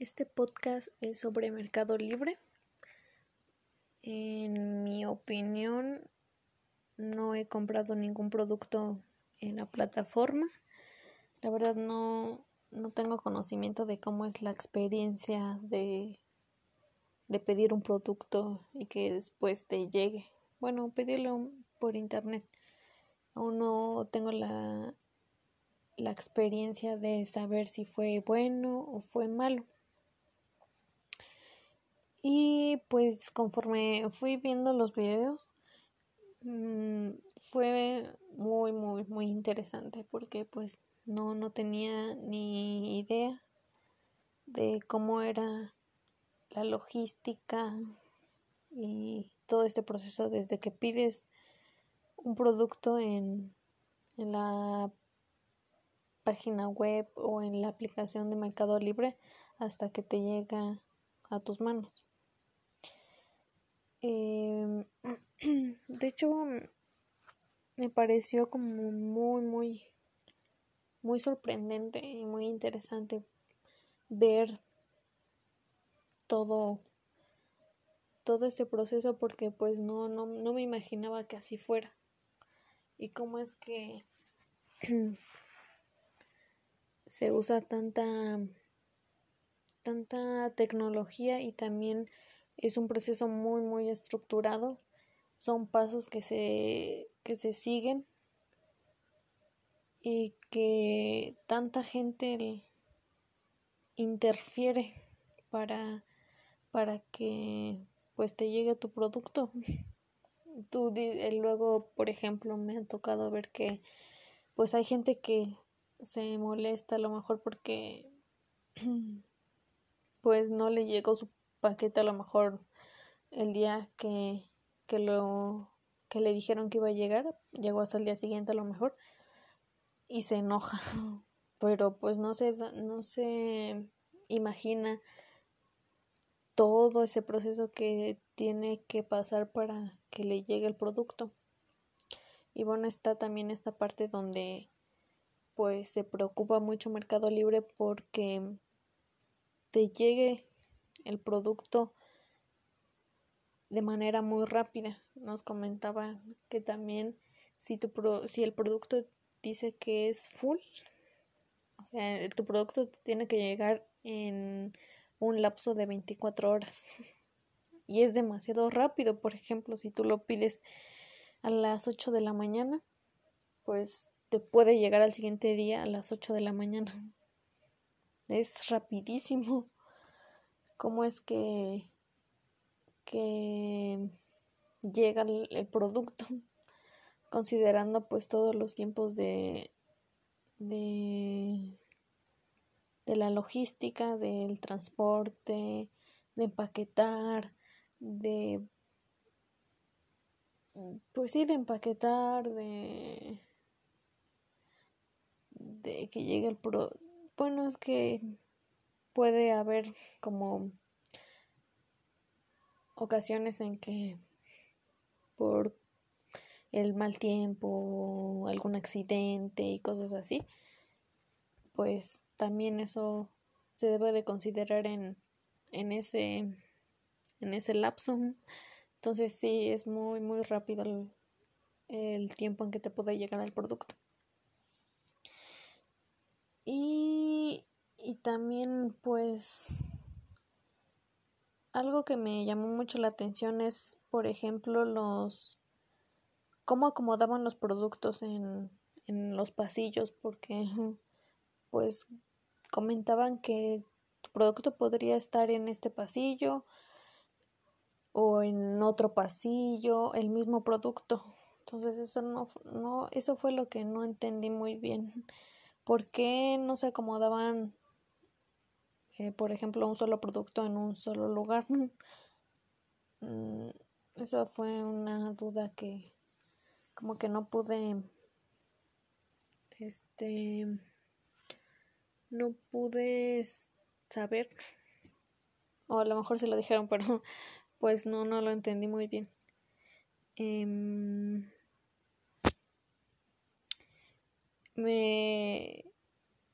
Este podcast es sobre Mercado Libre. En mi opinión, no he comprado ningún producto en la plataforma. La verdad no, no tengo conocimiento de cómo es la experiencia de, de pedir un producto y que después te llegue. Bueno, pedirlo por internet. Aún no tengo la, la experiencia de saber si fue bueno o fue malo. Y pues conforme fui viendo los videos, mm, fue muy, muy, muy interesante porque pues no, no tenía ni idea de cómo era la logística y todo este proceso desde que pides un producto en, en la página web o en la aplicación de Mercado Libre hasta que te llega a tus manos. Em, de hecho, me pareció como muy, muy, muy sorprendente y muy interesante ver todo, todo este proceso porque pues no, no, no me imaginaba que así fuera. Y cómo es que se usa tanta tanta tecnología y también es un proceso muy, muy estructurado. Son pasos que se, que se siguen y que tanta gente interfiere para, para que pues te llegue tu producto. Tú eh, luego, por ejemplo, me ha tocado ver que pues hay gente que se molesta a lo mejor porque pues no le llegó su paquete a lo mejor el día que, que lo que le dijeron que iba a llegar, llegó hasta el día siguiente a lo mejor y se enoja, pero pues no se no se imagina todo ese proceso que tiene que pasar para que le llegue el producto. Y bueno, está también esta parte donde pues se preocupa mucho Mercado Libre porque te llegue el producto de manera muy rápida. Nos comentaba que también si, tu si el producto dice que es full, o sea, tu producto tiene que llegar en un lapso de 24 horas. Y es demasiado rápido, por ejemplo, si tú lo pides a las 8 de la mañana, pues te puede llegar al siguiente día a las 8 de la mañana. Es rapidísimo cómo es que, llega el, producto, considerando pues todos los tiempos de, de, de la logística, del transporte, de empaquetar, de pues sí, de empaquetar, de, de que llegue el pro. Bueno, es que puede haber como ocasiones en que por el mal tiempo, algún accidente y cosas así, pues también eso se debe de considerar en, en ese en ese lapso. Entonces sí, es muy muy rápido el, tiempo en que te puede llegar el producto. Y y también pues algo que me llamó mucho la atención es, por ejemplo, los cómo acomodaban los productos en, en los pasillos, porque pues comentaban que tu producto podría estar en este pasillo o en otro pasillo, el mismo producto. Entonces eso no, no eso fue lo que no entendí muy bien. ¿Por qué no se acomodaban eh, por ejemplo, un solo producto en un solo lugar. Mm, eso fue una duda que como que no pude, este, no pude saber, o a lo mejor se lo dijeron, pero pues no, no lo entendí muy bien. Em, me,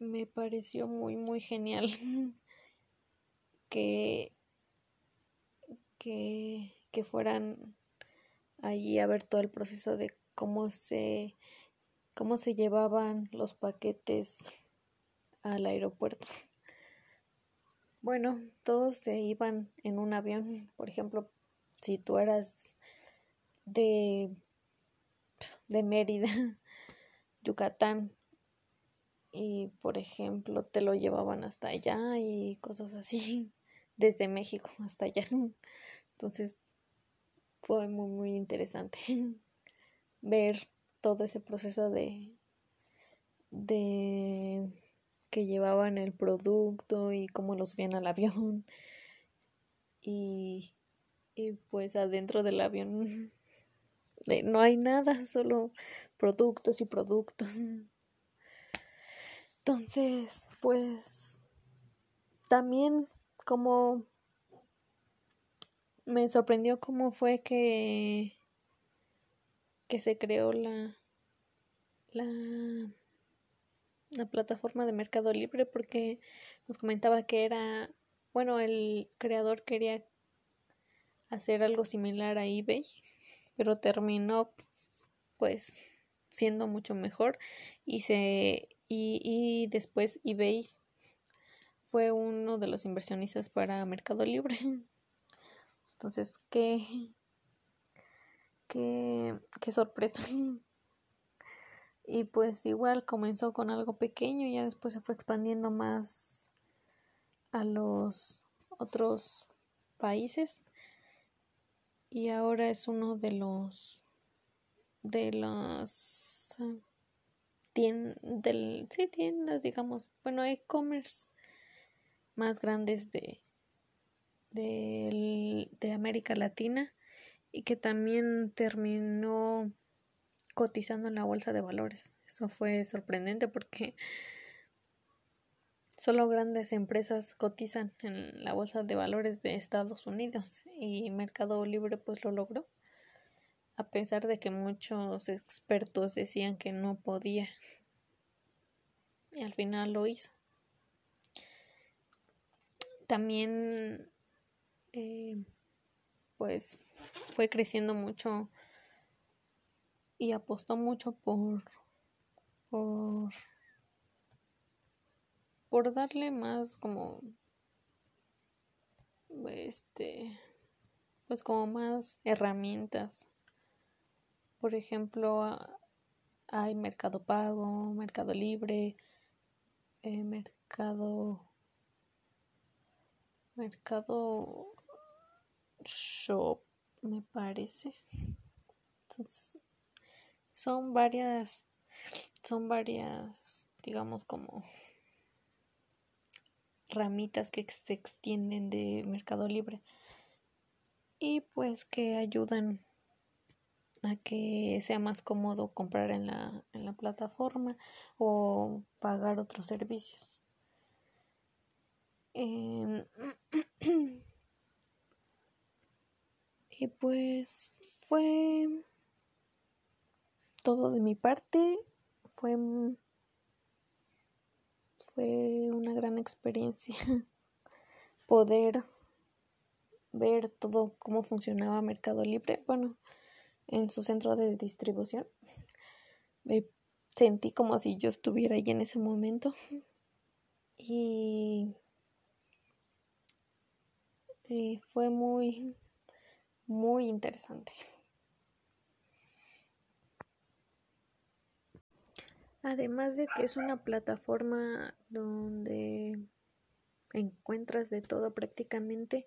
me pareció muy, muy genial que, que, que fueran allí a ver todo el proceso de cómo se cómo se llevaban los paquetes al aeropuerto. Bueno, todos se iban en un avión, por ejemplo, si tú eras de de Mérida, Yucatán, y por ejemplo te lo llevaban hasta allá y cosas así, desde México hasta allá. Entonces fue muy, muy interesante ver todo ese proceso de, de que llevaban el producto y cómo los subían al avión. Y, y pues adentro del avión no hay nada, solo productos y productos. Entonces, pues también como me sorprendió cómo fue que que se creó la la la plataforma de Mercado Libre porque nos comentaba que era bueno, el creador quería hacer algo similar a eBay, pero terminó pues siendo mucho mejor y se y, y después eBay fue uno de los inversionistas para Mercado Libre. Entonces, qué, qué, qué sorpresa. Y pues igual comenzó con algo pequeño y ya después se fue expandiendo más a los otros países. Y ahora es uno de los de las del, sí, tiendas, digamos, bueno, e-commerce más grandes de, de, América Latina y que también terminó cotizando en la bolsa de valores. Eso fue sorprendente porque solo grandes empresas cotizan en la bolsa de valores de Estados Unidos y Mercado Libre pues lo logró a pesar de que muchos expertos decían que no podía. Y al final lo hizo. También, eh, pues, fue creciendo mucho y apostó mucho por, por, por darle más como, este, pues como más herramientas. Por ejemplo, hay Mercado Pago, Mercado Libre, eh, Mercado Mercado Shop, me parece. son varias, son varias, digamos como ramitas que se extienden de Mercado Libre y pues que ayudan a que sea más cómodo comprar en la, en la plataforma o pagar otros servicios. Em, y pues fue todo de mi parte. Fue, fue una gran experiencia poder ver todo cómo funcionaba Mercado Libre. Bueno, en su centro de distribución. Me sentí como si yo estuviera ahí en ese momento. Y, y fue muy, muy interesante. Además de que es una plataforma donde encuentras de todo prácticamente,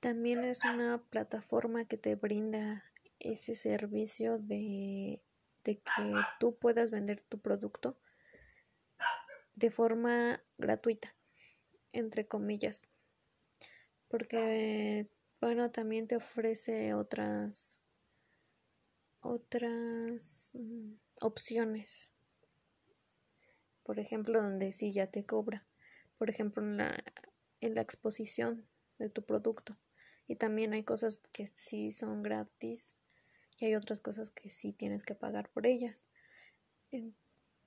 también es una plataforma que te brinda ese servicio de, de que tú puedas vender tu producto de forma gratuita, entre comillas. Porque, bueno, también te ofrece otras, otras mm, opciones. Por ejemplo, donde sí ya te cobra. Por ejemplo, en la, en la exposición de tu producto. Y también hay cosas que sí son gratis y hay otras cosas que sí tienes que pagar por ellas.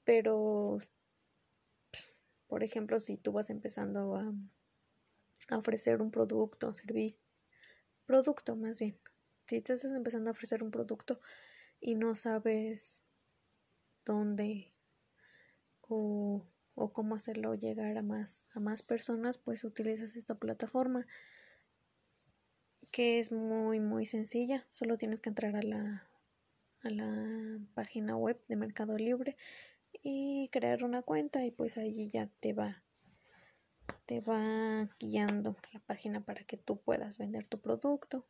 Pero, por ejemplo, si tú vas empezando a, a ofrecer un producto servicio. Producto más bien. Si estás empezando a ofrecer un producto y no sabes dónde o, o cómo hacerlo llegar a más, a más personas, pues utilizas esta plataforma que es muy muy sencilla. Solo tienes que entrar a la, a la página web de Mercado Libre y crear una cuenta y pues allí ya te va te va guiando la página para que tú puedas vender tu producto.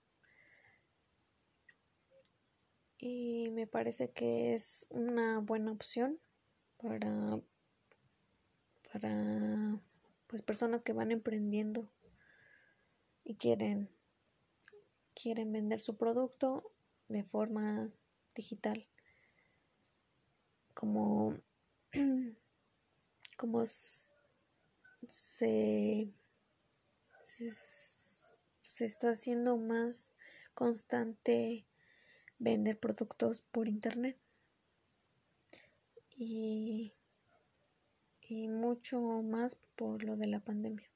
Y me parece que es una buena opción para para pues personas que van emprendiendo y quieren quieren vender su producto de forma digital. Como como se, se, está haciendo más constante vender productos por internet y, y mucho más por lo de la pandemia.